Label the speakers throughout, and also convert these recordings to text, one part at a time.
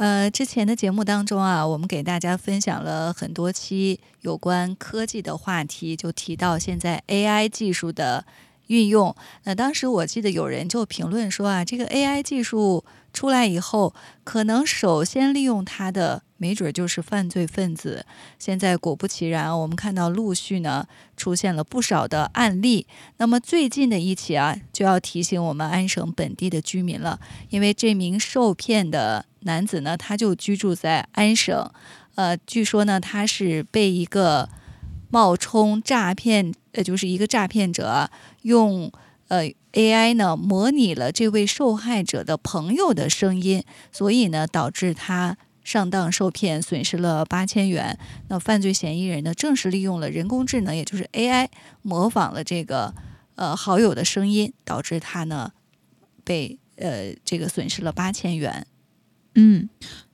Speaker 1: 呃，之前的节目当中啊，我们给大家分享了很多期有关科技的话题，就提到现在 AI 技术的运用。那当时我记得有人就评论说啊，这个 AI 技术出来以后，可能首先利用它的，没准就是犯罪分子。现在果不其然，我们看到陆续呢出现了不少的案例。那么最近的一起啊，就要提醒我们安省本地的居民了，因为这名受骗的。男子呢，他就居住在安省，呃，据说呢，他是被一个冒充诈骗，呃，就是一个诈骗者用呃 AI 呢模拟了这位受害者的朋友的声音，所以呢，导致他上当受骗，损失了八千元。那犯罪嫌疑人呢，正是利用了人工智能，也就是 AI 模仿了这个呃好友的声音，导致他呢被呃这个损失了八千元。
Speaker 2: 嗯，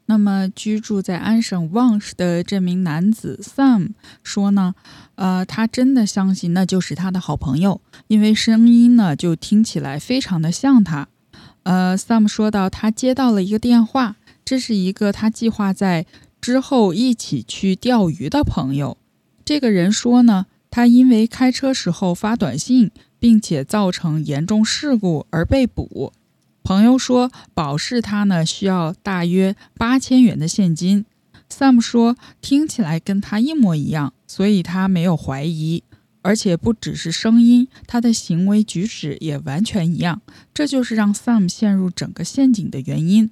Speaker 2: 那么居住在安省旺市的这名男子 Sam 说呢，呃，他真的相信那就是他的好朋友，因为声音呢就听起来非常的像他。呃，Sam 说到，他接到了一个电话，这是一个他计划在之后一起去钓鱼的朋友。这个人说呢，他因为开车时候发短信，并且造成严重事故而被捕。朋友说保释他呢需要大约八千元的现金。Sam 说听起来跟他一模一样，所以他没有怀疑，而且不只是声音，他的行为举止也完全一样。这就是让 Sam 陷入整个陷阱的原因。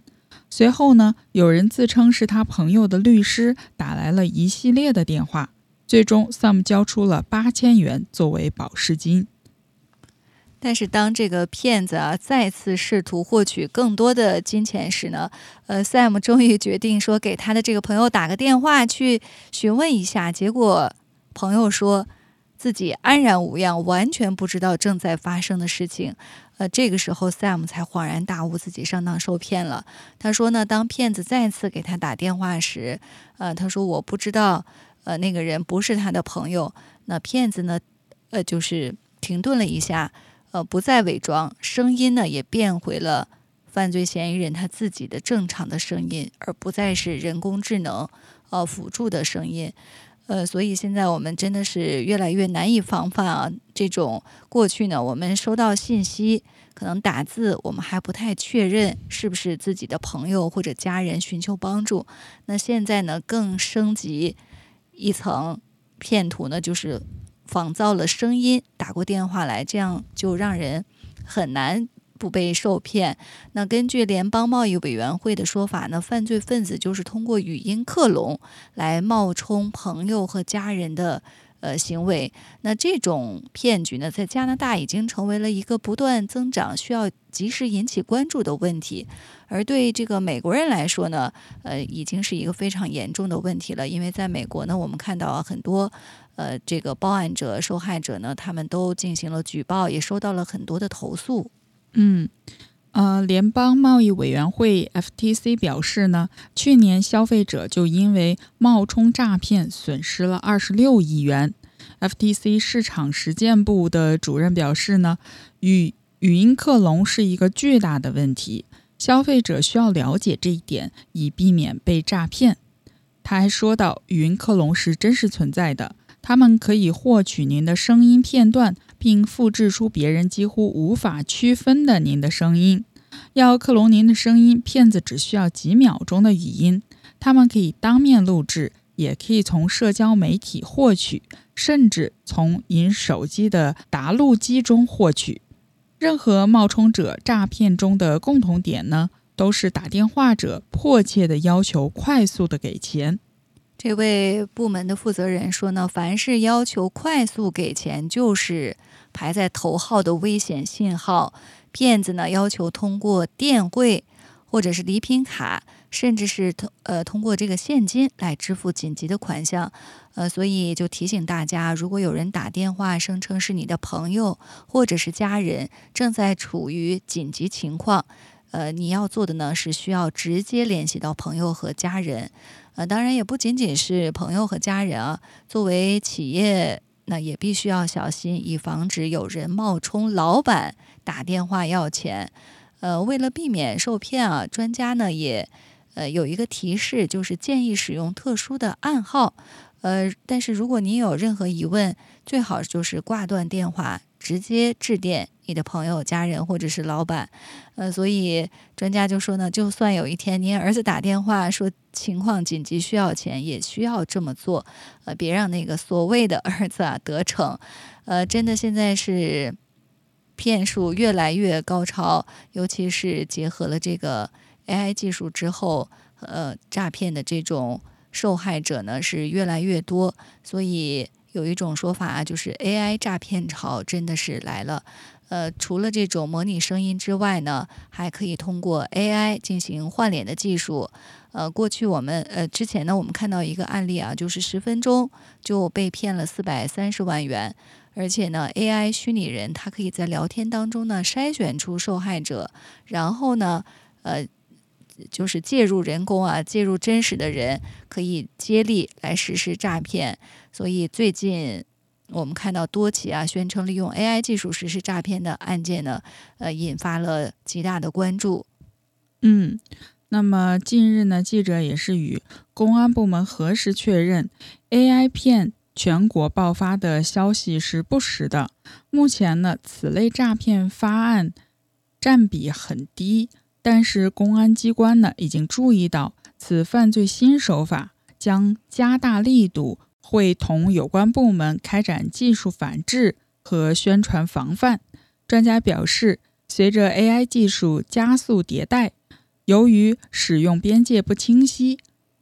Speaker 2: 随后呢，有人自称是他朋友的律师打来了一系列的电话，最终 Sam 交出了八千元作为保释金。
Speaker 1: 但是当这个骗子啊再次试图获取更多的金钱时呢，呃，Sam 终于决定说给他的这个朋友打个电话去询问一下。结果朋友说自己安然无恙，完全不知道正在发生的事情。呃，这个时候 Sam 才恍然大悟，自己上当受骗了。他说呢，当骗子再次给他打电话时，呃，他说我不知道，呃，那个人不是他的朋友。那骗子呢，呃，就是停顿了一下。呃，不再伪装，声音呢也变回了犯罪嫌疑人他自己的正常的声音，而不再是人工智能呃辅助的声音。呃，所以现在我们真的是越来越难以防范啊。这种过去呢，我们收到信息，可能打字，我们还不太确认是不是自己的朋友或者家人寻求帮助。那现在呢，更升级一层，骗徒呢就是。仿造了声音打过电话来，这样就让人很难不被受骗。那根据联邦贸易委员会的说法呢，犯罪分子就是通过语音克隆来冒充朋友和家人的呃行为。那这种骗局呢，在加拿大已经成为了一个不断增长、需要及时引起关注的问题。而对这个美国人来说呢，呃，已经是一个非常严重的问题了。因为在美国呢，我们看到很多。呃，这个报案者、受害者呢，他们都进行了举报，也收到了很多的投诉。
Speaker 2: 嗯，呃，联邦贸易委员会 FTC 表示呢，去年消费者就因为冒充诈骗损失了二十六亿元。FTC 市场实践部的主任表示呢，语语音克隆是一个巨大的问题，消费者需要了解这一点，以避免被诈骗。他还说到，语音克隆是真实存在的。他们可以获取您的声音片段，并复制出别人几乎无法区分的您的声音。要克隆您的声音，骗子只需要几秒钟的语音。他们可以当面录制，也可以从社交媒体获取，甚至从您手机的答录机中获取。任何冒充者诈骗中的共同点呢，都是打电话者迫切的要求快速的给钱。
Speaker 1: 这位部门的负责人说呢，凡是要求快速给钱，就是排在头号的危险信号。骗子呢要求通过电汇或者是礼品卡甚至是通呃通过这个现金来支付紧急的款项。呃，所以就提醒大家，如果有人打电话声称是你的朋友或者是家人，正在处于紧急情况，呃，你要做的呢是需要直接联系到朋友和家人。呃，当然也不仅仅是朋友和家人啊，作为企业，那也必须要小心，以防止有人冒充老板打电话要钱。呃，为了避免受骗啊，专家呢也呃有一个提示，就是建议使用特殊的暗号。呃，但是如果您有任何疑问，最好就是挂断电话，直接致电你的朋友、家人或者是老板。呃，所以专家就说呢，就算有一天您儿子打电话说情况紧急需要钱，也需要这么做。呃，别让那个所谓的儿子啊得逞。呃，真的现在是骗术越来越高超，尤其是结合了这个 AI 技术之后，呃，诈骗的这种。受害者呢是越来越多，所以有一种说法啊，就是 AI 诈骗潮真的是来了。呃，除了这种模拟声音之外呢，还可以通过 AI 进行换脸的技术。呃，过去我们呃之前呢，我们看到一个案例啊，就是十分钟就被骗了四百三十万元，而且呢，AI 虚拟人它可以在聊天当中呢筛选出受害者，然后呢，呃。就是介入人工啊，介入真实的人，可以接力来实施诈骗。所以最近我们看到多起啊，宣称利用 AI 技术实施诈骗的案件呢，呃，引发了极大的关注。
Speaker 2: 嗯，那么近日呢，记者也是与公安部门核实确认，AI 骗全国爆发的消息是不实的。目前呢，此类诈骗发案占比很低。但是公安机关呢，已经注意到此犯罪新手法，将加大力度，会同有关部门开展技术反制和宣传防范。专家表示，随着 AI 技术加速迭代，由于使用边界不清晰，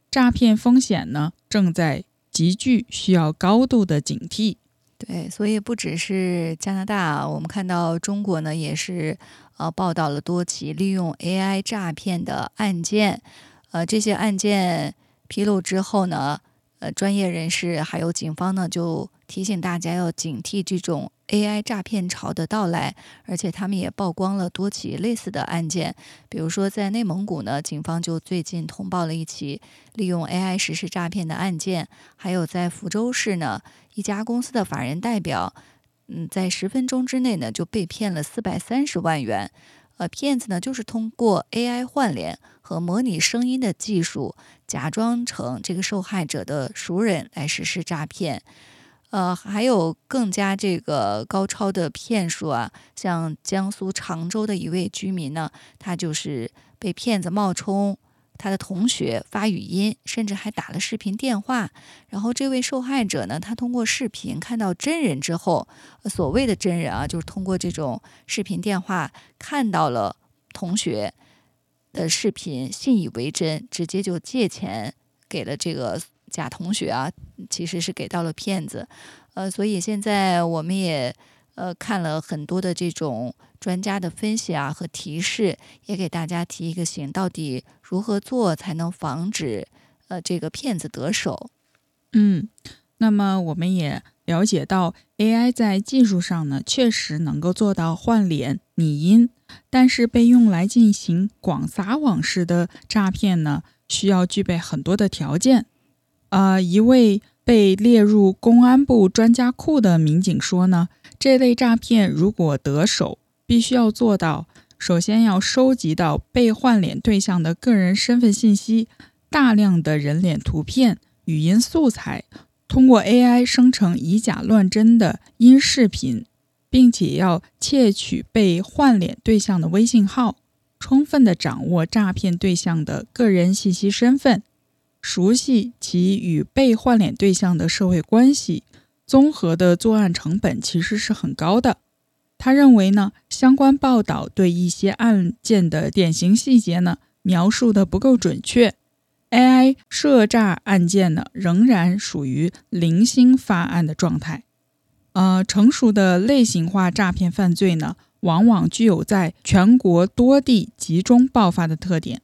Speaker 2: 诈骗风险呢正在急剧，需要高度的警惕。
Speaker 1: 对，所以不只是加拿大，我们看到中国呢也是。呃，报道了多起利用 AI 诈骗的案件，呃，这些案件披露之后呢，呃，专业人士还有警方呢就提醒大家要警惕这种 AI 诈骗潮的到来，而且他们也曝光了多起类似的案件，比如说在内蒙古呢，警方就最近通报了一起利用 AI 实施诈骗的案件，还有在福州市呢，一家公司的法人代表。嗯，在十分钟之内呢，就被骗了四百三十万元。呃，骗子呢就是通过 AI 换脸和模拟声音的技术，假装成这个受害者的熟人来实施诈骗。呃，还有更加这个高超的骗术啊，像江苏常州的一位居民呢，他就是被骗子冒充。他的同学发语音，甚至还打了视频电话。然后这位受害者呢，他通过视频看到真人之后，所谓的真人啊，就是通过这种视频电话看到了同学的视频，信以为真，直接就借钱给了这个假同学啊，其实是给到了骗子。呃，所以现在我们也。呃，看了很多的这种专家的分析啊和提示，也给大家提一个醒：到底如何做才能防止呃这个骗子得手？
Speaker 2: 嗯，那么我们也了解到，AI 在技术上呢确实能够做到换脸拟音，但是被用来进行广撒网式的诈骗呢，需要具备很多的条件。呃，一位被列入公安部专家库的民警说呢。这类诈骗如果得手，必须要做到：首先要收集到被换脸对象的个人身份信息、大量的人脸图片、语音素材，通过 AI 生成以假乱真的音视频，并且要窃取被换脸对象的微信号，充分的掌握诈骗对象的个人信息身份，熟悉其与被换脸对象的社会关系。综合的作案成本其实是很高的。他认为呢，相关报道对一些案件的典型细节呢描述的不够准确。AI 涉诈案件呢仍然属于零星发案的状态。呃，成熟的类型化诈骗犯罪呢，往往具有在全国多地集中爆发的特点。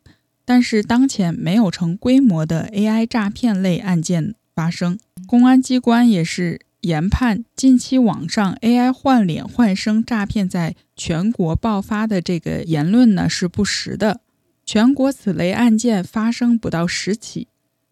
Speaker 2: 但是当前没有成规模的 AI 诈骗类案件发生。公安机关也是研判，近期网上 AI 换脸换声诈骗在全国爆发的这个言论呢是不实的。全国此类案件发生不到十起，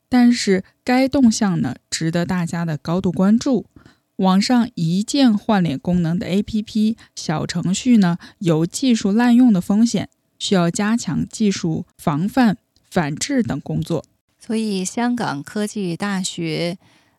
Speaker 2: 但是该动向呢值得大家的高度关注。网上一键换脸功能的 APP 小程序呢有技术滥用的风险。需要加强技术防范、反制等工作。
Speaker 1: 所以，香港科技大学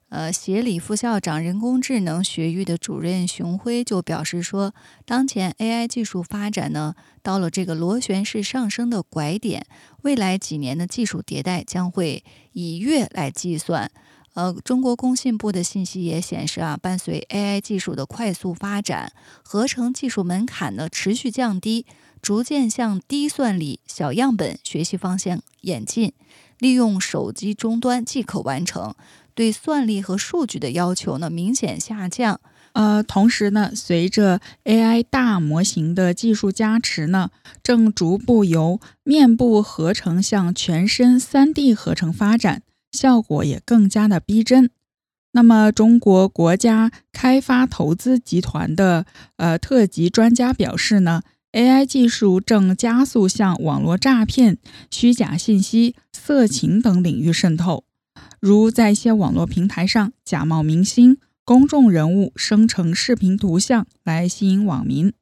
Speaker 1: 呃协理副校长、人工智能学域的主任熊辉就表示说，当前 AI 技术发展呢到了这个螺旋式上升的拐点，未来几年的技术迭代将会以月来计算。呃，中国工信部的信息也显示啊，伴随 AI 技术的快速发展，合成技术门槛呢持续降低。逐渐向低算力、小样本学习方向演进，利用手机终端即可完成，对算力和数据的要求呢明显下降。
Speaker 2: 呃，同时呢，随着 AI 大模型的技术加持呢，正逐步由面部合成向全身 3D 合成发展，效果也更加的逼真。那么，中国国家开发投资集团的呃特级专家表示呢。AI 技术正加速向网络诈骗、虚假信息、色情等领域渗透，如在一些网络平台上假冒明星、公众人物生成视频图像来吸引网民。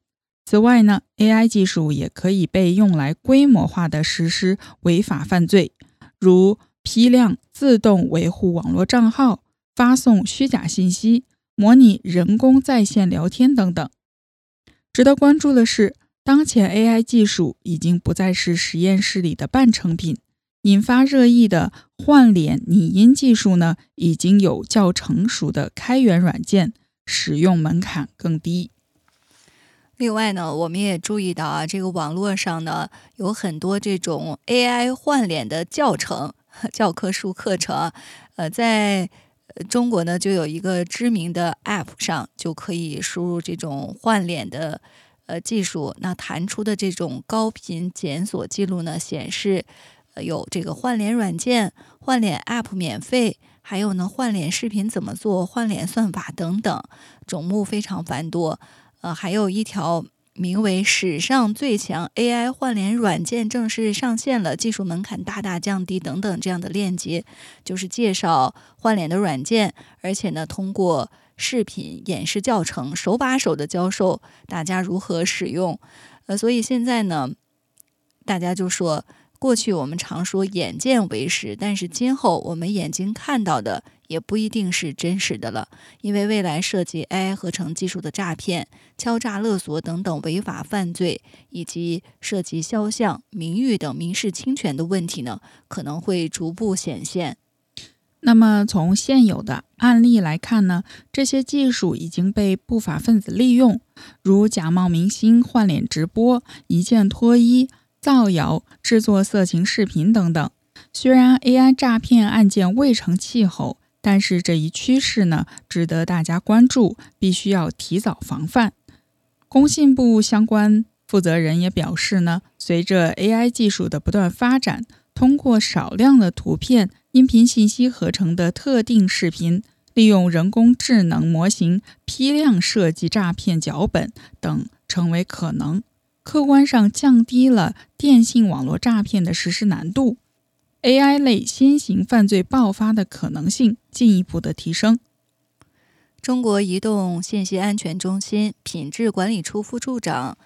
Speaker 2: 此外呢，AI 技术也可以被用来规模化的实施违法犯罪，如批量自动维护网络账号、发送虚假信息、模拟人工在线聊天等等。值得关注的是。当前 AI 技术已经不再是实验室里的半成品，引发热议的换脸拟音技术呢，已经有较成熟的开源软件，使用门槛更低。
Speaker 1: 另外呢，我们也注意到啊，这个网络上呢有很多这种 AI 换脸的教程、教科书课程，呃，在中国呢就有一个知名的 App 上就可以输入这种换脸的。呃，技术那弹出的这种高频检索记录呢，显示呃有这个换脸软件、换脸 App 免费，还有呢换脸视频怎么做、换脸算法等等，种目非常繁多。呃，还有一条名为“史上最强 AI 换脸软件正式上线了，技术门槛大大降低”等等这样的链接，就是介绍换脸的软件，而且呢通过。视频演示教程，手把手的教授大家如何使用。呃，所以现在呢，大家就说，过去我们常说眼见为实，但是今后我们眼睛看到的也不一定是真实的了，因为未来涉及 AI 合成技术的诈骗、敲诈勒索等等违法犯罪，以及涉及肖像、名誉等民事侵权的问题呢，可能会逐步显现。
Speaker 2: 那么从现有的案例来看呢，这些技术已经被不法分子利用，如假冒明星换脸直播、一键脱衣、造谣、制作色情视频等等。虽然 AI 诈骗案件未成气候，但是这一趋势呢，值得大家关注，必须要提早防范。工信部相关负责人也表示呢，随着 AI 技术的不断发展，通过少量的图片。音频信息合成的特定视频，利用人工智能模型批量设计诈骗脚本等，成为可能，客观上降低了电信网络诈骗的实施难度，AI 类新型犯罪爆发的可能性进一步的提升。
Speaker 1: 中国移动信息安全中心品质管理处副处长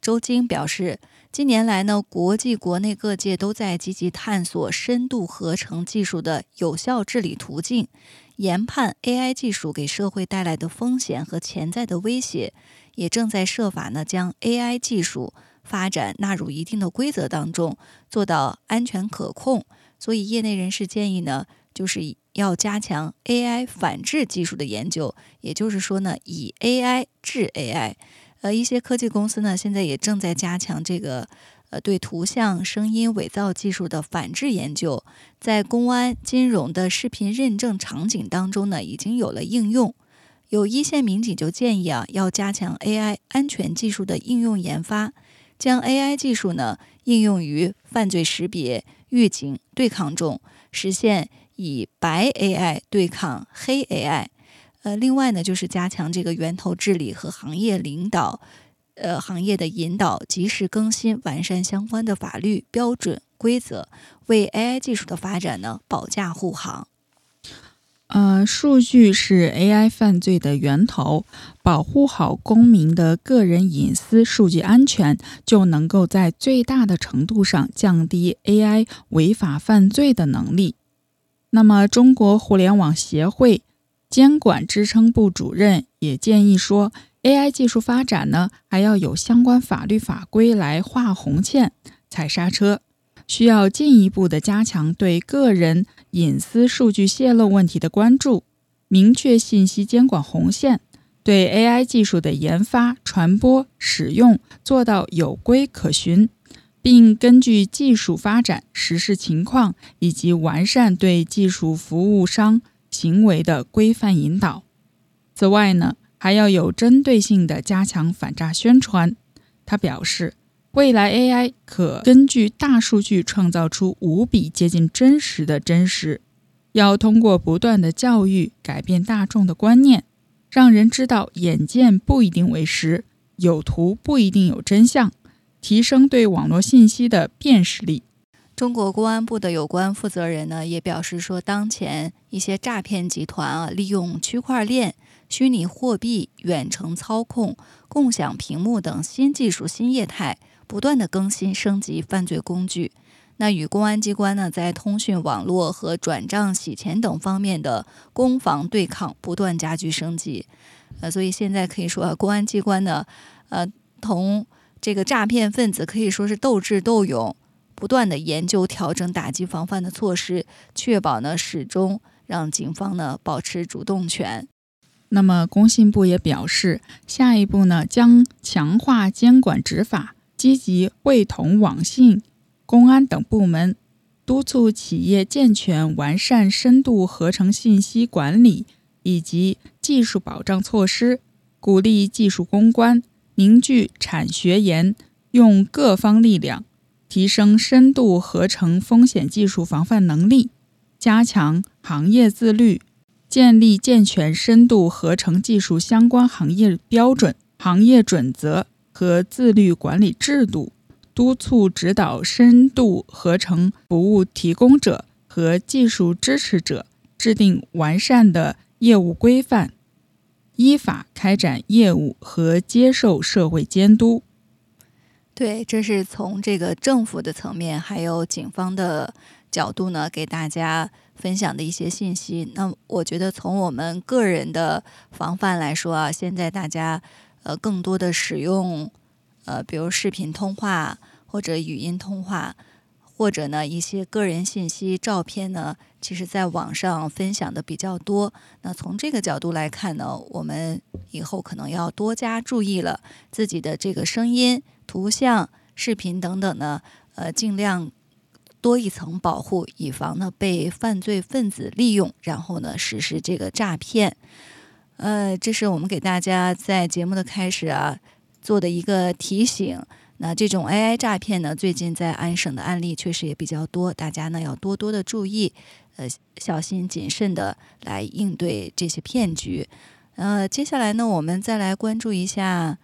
Speaker 1: 周晶表示。近年来呢，国际国内各界都在积极探索深度合成技术的有效治理途径，研判 AI 技术给社会带来的风险和潜在的威胁，也正在设法呢将 AI 技术发展纳入一定的规则当中，做到安全可控。所以，业内人士建议呢，就是要加强 AI 反制技术的研究，也就是说呢，以 AI 治 AI。呃，一些科技公司呢，现在也正在加强这个呃对图像、声音伪造技术的反制研究，在公安、金融的视频认证场景当中呢，已经有了应用。有一线民警就建议啊，要加强 AI 安全技术的应用研发，将 AI 技术呢应用于犯罪识别、预警对抗中，实现以白 AI 对抗黑 AI。呃，另外呢，就是加强这个源头治理和行业领导，呃，行业的引导，及时更新完善相关的法律标准规则，为 AI 技术的发展呢保驾护航。
Speaker 2: 呃，数据是 AI 犯罪的源头，保护好公民的个人隐私、数据安全，就能够在最大的程度上降低 AI 违法犯罪的能力。那么，中国互联网协会。监管支撑部主任也建议说，AI 技术发展呢，还要有相关法律法规来画红线、踩刹车，需要进一步的加强对个人隐私数据泄露问题的关注，明确信息监管红线，对 AI 技术的研发、传播、使用做到有规可循，并根据技术发展实施情况以及完善对技术服务商。行为的规范引导。此外呢，还要有针对性的加强反诈宣传。他表示，未来 AI 可根据大数据创造出无比接近真实的真实。要通过不断的教育，改变大众的观念，让人知道眼见不一定为实，有图不一定有真相，提升对网络信息的辨识力。
Speaker 1: 中国公安部的有关负责人呢，也表示说，当前一些诈骗集团啊，利用区块链、虚拟货币、远程操控、共享屏幕等新技术新业态，不断的更新升级犯罪工具。那与公安机关呢，在通讯网络和转账洗钱等方面的攻防对抗不断加剧升级。呃，所以现在可以说，啊公安机关呢，呃，同这个诈骗分子可以说是斗智斗勇。不断的研究、调整打击防范的措施，确保呢始终让警方呢保持主动权。
Speaker 2: 那么，工信部也表示，下一步呢将强化监管执法，积极会同网信、公安等部门，督促企业健全完善深度合成信息管理以及技术保障措施，鼓励技术攻关，凝聚产学研，用各方力量。提升深度合成风险技术防范能力，加强行业自律，建立健全深度合成技术相关行业标准、行业准则和自律管理制度，督促指导深度合成服务提供者和技术支持者制定完善的业务规范，依法开展业务和接受社会监督。
Speaker 1: 对，这是从这个政府的层面，还有警方的角度呢，给大家分享的一些信息。那我觉得，从我们个人的防范来说啊，现在大家呃更多的使用呃，比如视频通话或者语音通话，或者呢一些个人信息、照片呢，其实在网上分享的比较多。那从这个角度来看呢，我们以后可能要多加注意了，自己的这个声音。图像、视频等等呢，呃，尽量多一层保护，以防呢被犯罪分子利用，然后呢实施这个诈骗。呃，这是我们给大家在节目的开始啊做的一个提醒。那这种 AI 诈骗呢，最近在安省的案例确实也比较多，大家呢要多多的注意，呃，小心谨慎的来应对这些骗局。呃，接下来呢，我们再来关注一下。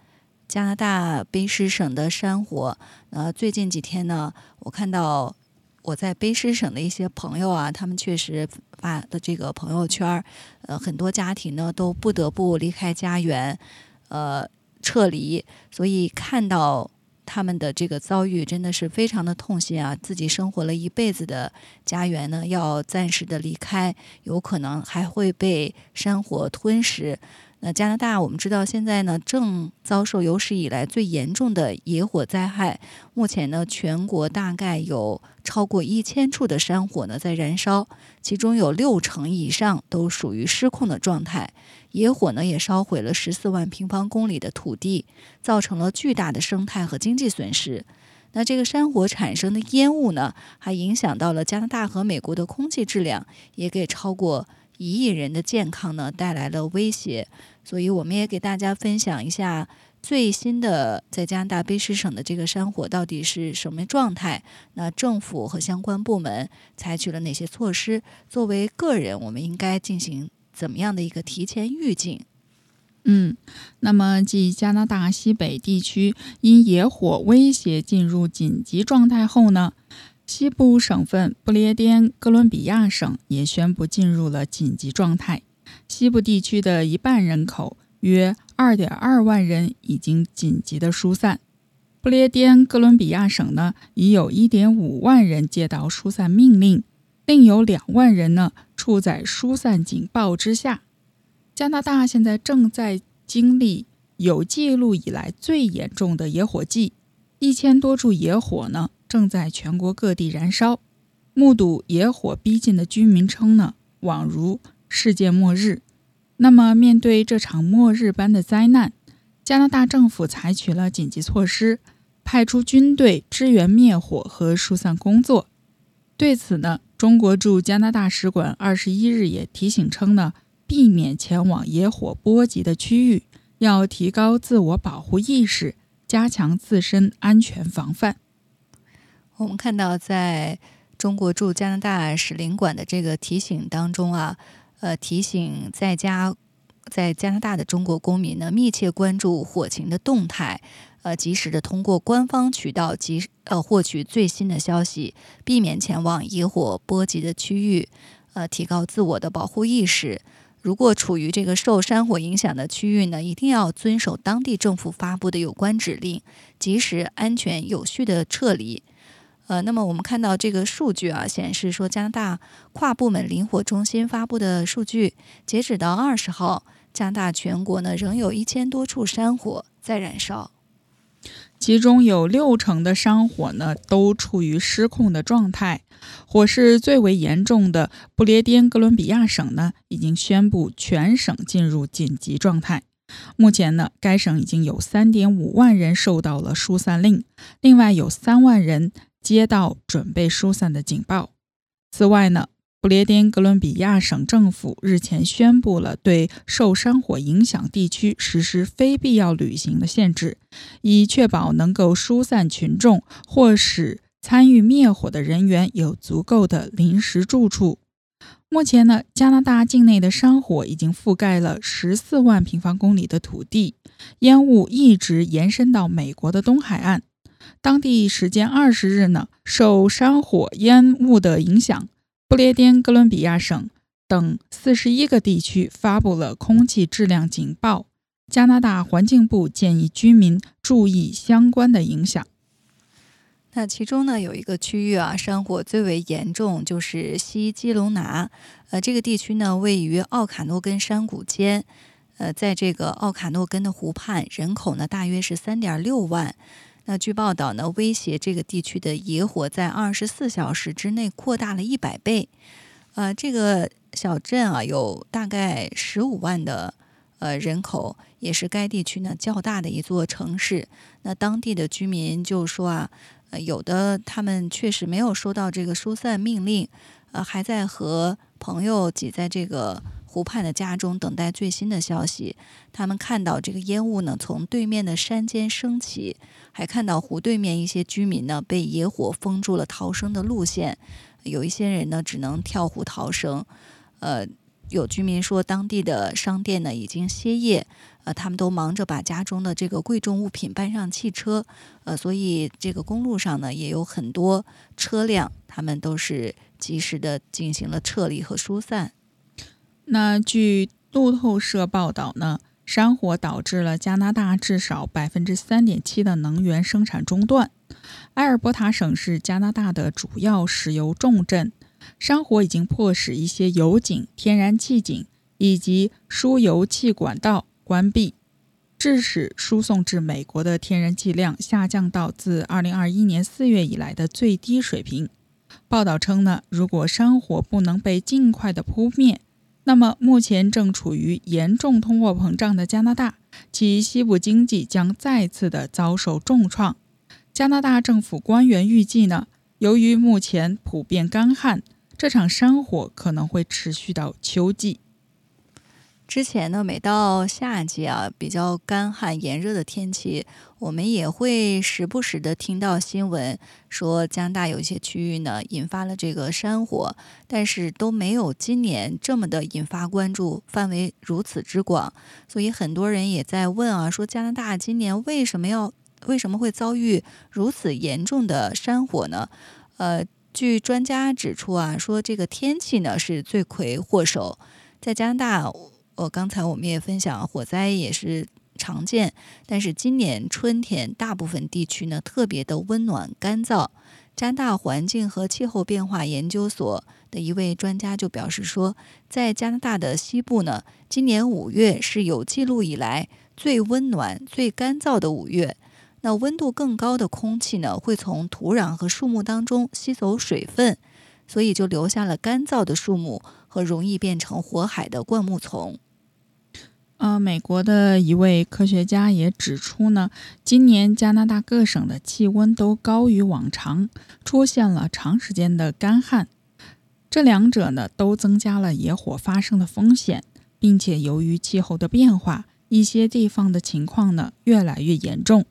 Speaker 1: 加拿大卑诗省的山火，呃，最近几天呢，我看到我在卑诗省的一些朋友啊，他们确实发的这个朋友圈，呃，很多家庭呢都不得不离开家园，呃，撤离，所以看到他们的这个遭遇，真的是非常的痛心啊！自己生活了一辈子的家园呢，要暂时的离开，有可能还会被山火吞噬。那加拿大，我们知道现在呢正遭受有史以来最严重的野火灾害。目前呢，全国大概有超过一千处的山火呢在燃烧，其中有六成以上都属于失控的状态。野火呢也烧毁了十四万平方公里的土地，造成了巨大的生态和经济损失。那这个山火产生的烟雾呢，还影响到了加拿大和美国的空气质量，也给超过。一亿人的健康呢带来了威胁，所以我们也给大家分享一下最新的在加拿大卑诗省的这个山火到底是什么状态？那政府和相关部门采取了哪些措施？作为个人，我们应该进行怎么样的一个提前预警？
Speaker 2: 嗯，那么继加拿大西北地区因野火威胁进入紧急状态后呢，西部省份不列颠哥伦比亚省也宣布进入了紧急状态。西部地区的一半人口，约2.2万人，已经紧急的疏散。不列颠哥伦比亚省呢，已有1.5万人接到疏散命令，另有2万人呢处在疏散警报之下。加拿大现在正在经历有记录以来最严重的野火季，一千多处野火呢正在全国各地燃烧。目睹野火逼近的居民称呢，宛如。世界末日。那么，面对这场末日般的灾难，加拿大政府采取了紧急措施，派出军队支援灭火和疏散工作。对此呢，中国驻加拿大使馆二十一日也提醒称呢，避免前往野火波及的区域，要提高自我保护意识，加强自身安全防范。
Speaker 1: 我们看到，在中国驻加拿大使领馆的这个提醒当中啊。呃，提醒在家在加拿大的中国公民呢，密切关注火情的动态，呃，及时的通过官方渠道及呃获取最新的消息，避免前往野火波及的区域，呃，提高自我的保护意识。如果处于这个受山火影响的区域呢，一定要遵守当地政府发布的有关指令，及时、安全、有序的撤离。呃，那么我们看到这个数据啊，显示说加拿大跨部门灵活中心发布的数据，截止到二十号，加拿大全国呢仍有一千多处山火在燃烧，
Speaker 2: 其中有六成的山火呢都处于失控的状态。火势最为严重的不列颠哥伦比亚省呢，已经宣布全省进入紧急状态。目前呢，该省已经有三点五万人受到了疏散令，另外有三万人。接到准备疏散的警报。此外呢，不列颠哥伦比亚省政府日前宣布了对受山火影响地区实施非必要旅行的限制，以确保能够疏散群众或使参与灭火的人员有足够的临时住处。目前呢，加拿大境内的山火已经覆盖了十四万平方公里的土地，烟雾一直延伸到美国的东海岸。当地时间二十日呢，受山火烟雾的影响，不列颠哥伦比亚省等四十一个地区发布了空气质量警报。加拿大环境部建议居民注意相关的影响。
Speaker 1: 那其中呢，有一个区域啊，山火最为严重，就是西基隆拿。呃，这个地区呢，位于奥卡诺根山谷间。呃，在这个奥卡诺根的湖畔，人口呢大约是三点六万。那据报道呢，威胁这个地区的野火在二十四小时之内扩大了一百倍。呃，这个小镇啊，有大概十五万的呃人口，也是该地区呢较大的一座城市。那当地的居民就说啊，呃，有的他们确实没有收到这个疏散命令，呃，还在和朋友挤在这个。湖畔的家中等待最新的消息。他们看到这个烟雾呢从对面的山间升起，还看到湖对面一些居民呢被野火封住了逃生的路线，有一些人呢只能跳湖逃生。呃，有居民说当地的商店呢已经歇业，呃，他们都忙着把家中的这个贵重物品搬上汽车，呃，所以这个公路上呢也有很多车辆，他们都是及时的进行了撤离和疏散。
Speaker 2: 那据路透社报道呢，山火导致了加拿大至少百分之三点七的能源生产中断。埃尔伯塔省是加拿大的主要石油重镇，山火已经迫使一些油井、天然气井以及输油气管道关闭，致使输送至美国的天然气量下降到自二零二一年四月以来的最低水平。报道称呢，如果山火不能被尽快的扑灭，那么，目前正处于严重通货膨胀的加拿大，其西部经济将再次的遭受重创。加拿大政府官员预计呢，由于目前普遍干旱，这场山火可能会持续到秋季。
Speaker 1: 之前呢，每到夏季啊，比较干旱炎热的天气，我们也会时不时的听到新闻说，加拿大有一些区域呢引发了这个山火，但是都没有今年这么的引发关注，范围如此之广。所以很多人也在问啊，说加拿大今年为什么要为什么会遭遇如此严重的山火呢？呃，据专家指出啊，说这个天气呢是罪魁祸首，在加拿大。呃，刚才我们也分享，火灾也是常见，但是今年春天大部分地区呢特别的温暖干燥。加拿大环境和气候变化研究所的一位专家就表示说，在加拿大的西部呢，今年五月是有记录以来最温暖、最干燥的五月。那温度更高的空气呢，会从土壤和树木当中吸走水分，所以就留下了干燥的树木和容易变成火海的灌木丛。
Speaker 2: 呃，美国的一位科学家也指出呢，今年加拿大各省的气温都高于往常，出现了长时间的干旱，这两者呢都增加了野火发生的风险，并且由于气候的变化，一些地方的情况呢越来越严重。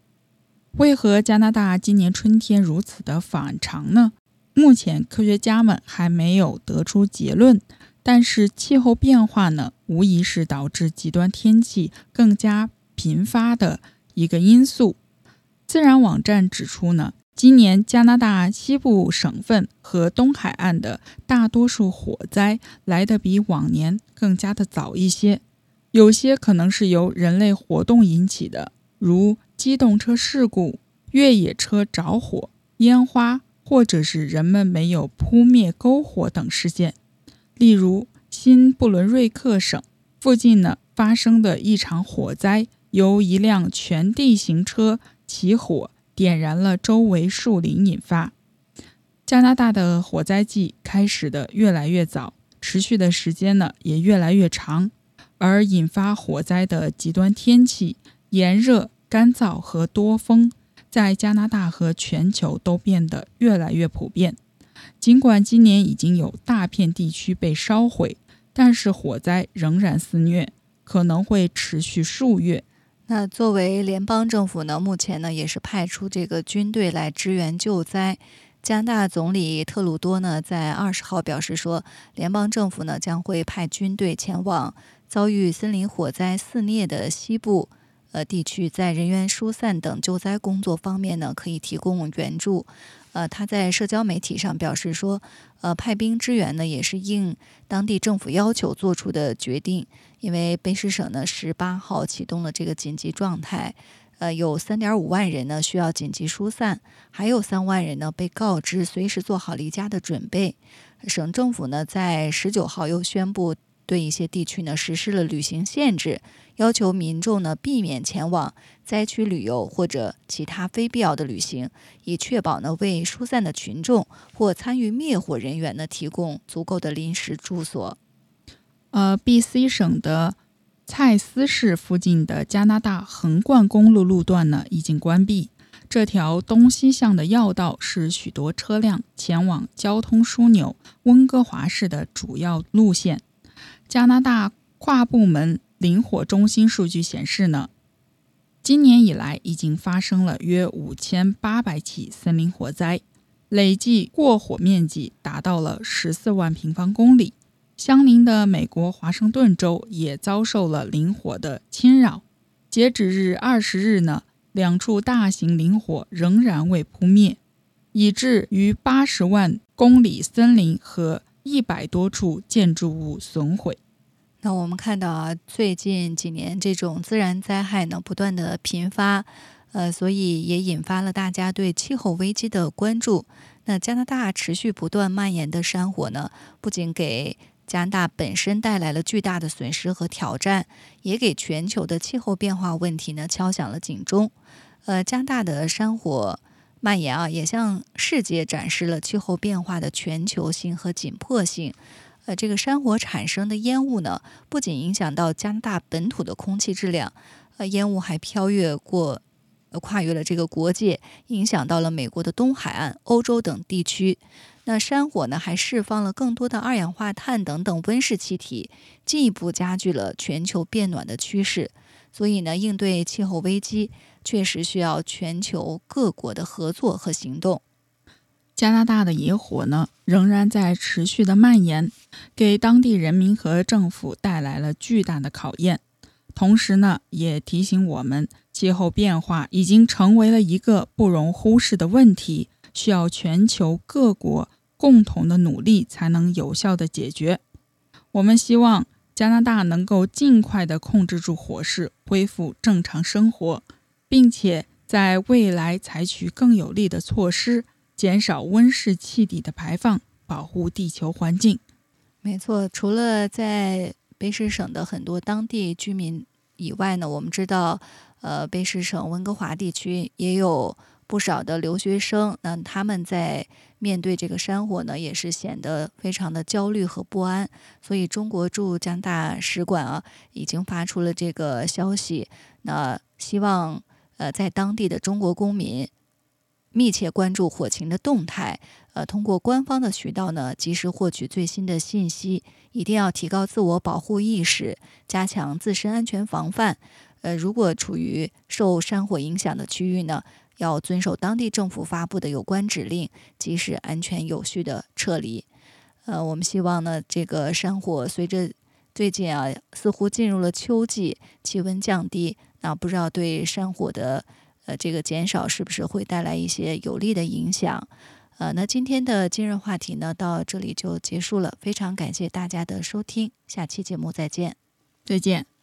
Speaker 2: 为何加拿大今年春天如此的反常呢？目前科学家们还没有得出结论。但是气候变化呢，无疑是导致极端天气更加频发的一个因素。自然网站指出呢，今年加拿大西部省份和东海岸的大多数火灾来得比往年更加的早一些，有些可能是由人类活动引起的，如机动车事故、越野车着火、烟花，或者是人们没有扑灭篝火等事件。例如，新布伦瑞克省附近呢发生的一场火灾，由一辆全地形车起火，点燃了周围树林引发。加拿大的火灾季开始的越来越早，持续的时间呢也越来越长，而引发火灾的极端天气、炎热、干燥和多风，在加拿大和全球都变得越来越普遍。尽管今年已经有大片地区被烧毁，但是火灾仍然肆虐，可能会持续数月。
Speaker 1: 那作为联邦政府呢，目前呢也是派出这个军队来支援救灾。加拿大总理特鲁多呢在二十号表示说，联邦政府呢将会派军队前往遭遇森林火灾肆虐的西部呃地区，在人员疏散等救灾工作方面呢可以提供援助。呃，他在社交媒体上表示说，呃，派兵支援呢，也是应当地政府要求做出的决定。因为卑诗省呢，十八号启动了这个紧急状态，呃，有三点五万人呢需要紧急疏散，还有三万人呢被告知随时做好离家的准备。省政府呢，在十九号又宣布。对一些地区呢实施了旅行限制，要求民众呢避免前往灾区旅游或者其他非必要的旅行，以确保呢为疏散的群众或参与灭火人员呢提供足够的临时住所。
Speaker 2: 呃，B.C 省的蔡斯市附近的加拿大横贯公路路段呢已经关闭，这条东西向的要道是许多车辆前往交通枢纽温哥华市的主要路线。加拿大跨部门林火中心数据显示呢，今年以来已经发生了约五千八百起森林火灾，累计过火面积达到了十四万平方公里。相邻的美国华盛顿州也遭受了林火的侵扰。截止日二十日呢，两处大型林火仍然未扑灭，以致逾八十万公里森林和。一百多处建筑物损毁。
Speaker 1: 那我们看到啊，最近几年这种自然灾害呢不断的频发，呃，所以也引发了大家对气候危机的关注。那加拿大持续不断蔓延的山火呢，不仅给加拿大本身带来了巨大的损失和挑战，也给全球的气候变化问题呢敲响了警钟。呃，加拿大的山火。蔓延啊，也向世界展示了气候变化的全球性和紧迫性。呃，这个山火产生的烟雾呢，不仅影响到加拿大本土的空气质量，呃，烟雾还飘越过跨越了这个国界，影响到了美国的东海岸、欧洲等地区。那山火呢，还释放了更多的二氧化碳等等温室气体，进一步加剧了全球变暖的趋势。所以呢，应对气候危机，确实需要全球各国的合作和行动。
Speaker 2: 加拿大的野火呢，仍然在持续的蔓延，给当地人民和政府带来了巨大的考验。同时呢，也提醒我们，气候变化已经成为了一个不容忽视的问题，需要全球各国共同的努力才能有效的解决。我们希望加拿大能够尽快的控制住火势，恢复正常生活，并且在未来采取更有力的措施。减少温室气体的排放，保护地球环境。
Speaker 1: 没错，除了在卑诗省的很多当地居民以外呢，我们知道，呃，卑诗省温哥华地区也有不少的留学生。那他们在面对这个山火呢，也是显得非常的焦虑和不安。所以，中国驻加拿大使馆啊，已经发出了这个消息，那希望呃，在当地的中国公民。密切关注火情的动态，呃，通过官方的渠道呢，及时获取最新的信息。一定要提高自我保护意识，加强自身安全防范。呃，如果处于受山火影响的区域呢，要遵守当地政府发布的有关指令，及时安全有序的撤离。呃，我们希望呢，这个山火随着最近啊，似乎进入了秋季，气温降低，那不知道对山火的。呃，这个减少是不是会带来一些有利的影响？呃，那今天的今日话题呢，到这里就结束了。非常感谢大家的收听，下期节目再见，
Speaker 2: 再见。